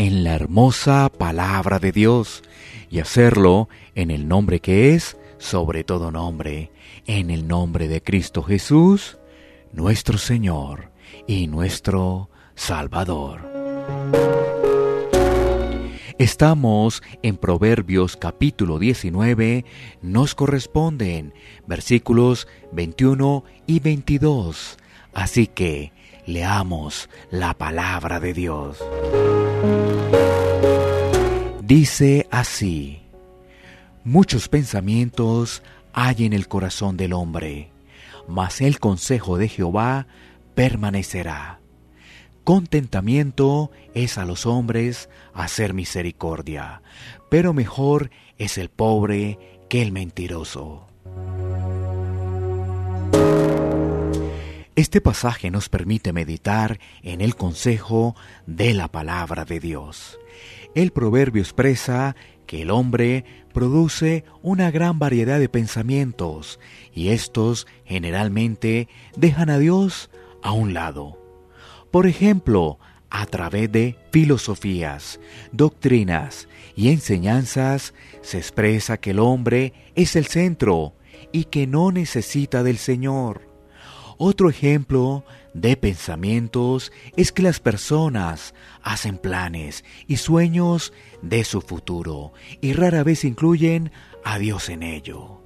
en la hermosa palabra de Dios y hacerlo en el nombre que es sobre todo nombre, en el nombre de Cristo Jesús, nuestro Señor y nuestro Salvador. Estamos en Proverbios capítulo 19, nos corresponden versículos 21 y 22, así que leamos la palabra de Dios. Dice así, muchos pensamientos hay en el corazón del hombre, mas el consejo de Jehová permanecerá. Contentamiento es a los hombres hacer misericordia, pero mejor es el pobre que el mentiroso. Este pasaje nos permite meditar en el consejo de la palabra de Dios. El proverbio expresa que el hombre produce una gran variedad de pensamientos y estos generalmente dejan a Dios a un lado. Por ejemplo, a través de filosofías, doctrinas y enseñanzas se expresa que el hombre es el centro y que no necesita del Señor. Otro ejemplo de pensamientos es que las personas hacen planes y sueños de su futuro y rara vez incluyen a Dios en ello.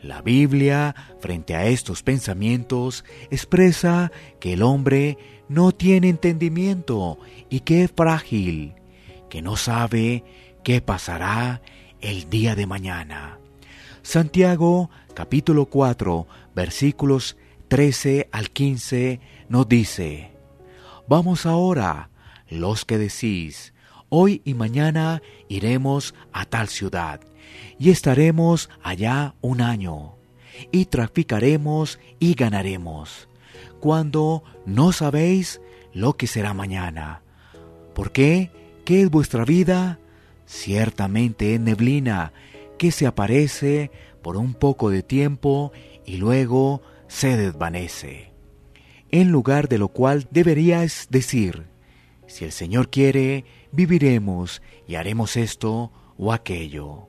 La Biblia, frente a estos pensamientos, expresa que el hombre no tiene entendimiento y que es frágil, que no sabe qué pasará el día de mañana. Santiago capítulo 4 versículos 13 al 15 nos dice, Vamos ahora, los que decís, hoy y mañana iremos a tal ciudad, y estaremos allá un año, y traficaremos y ganaremos, cuando no sabéis lo que será mañana. ¿Por qué? ¿Qué es vuestra vida? Ciertamente es neblina que se aparece por un poco de tiempo y luego se desvanece. En lugar de lo cual deberías decir, si el Señor quiere, viviremos y haremos esto o aquello.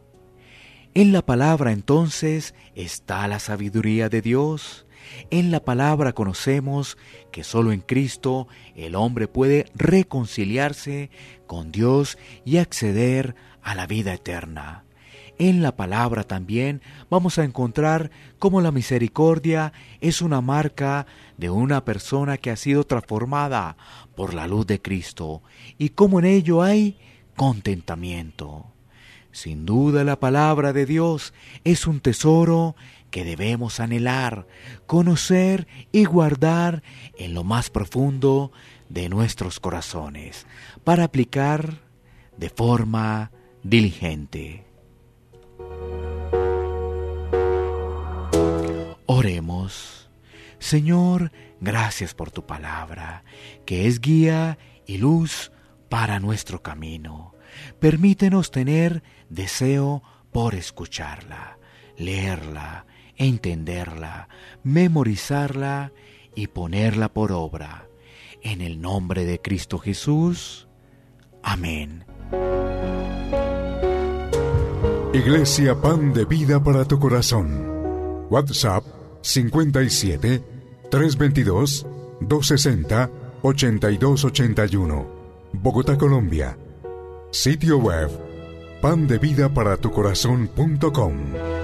En la palabra entonces está la sabiduría de Dios. En la palabra conocemos que solo en Cristo el hombre puede reconciliarse con Dios y acceder a la vida eterna. En la palabra también vamos a encontrar cómo la misericordia es una marca de una persona que ha sido transformada por la luz de Cristo y cómo en ello hay contentamiento. Sin duda la palabra de Dios es un tesoro que debemos anhelar, conocer y guardar en lo más profundo de nuestros corazones para aplicar de forma diligente. Oremos. Señor, gracias por tu palabra, que es guía y luz para nuestro camino. Permítenos tener deseo por escucharla, leerla, entenderla, memorizarla y ponerla por obra. En el nombre de Cristo Jesús. Amén. Iglesia Pan de Vida para tu Corazón. WhatsApp 57 322 260 8281. Bogotá, Colombia. Sitio web pandevidaparatucorazón.com.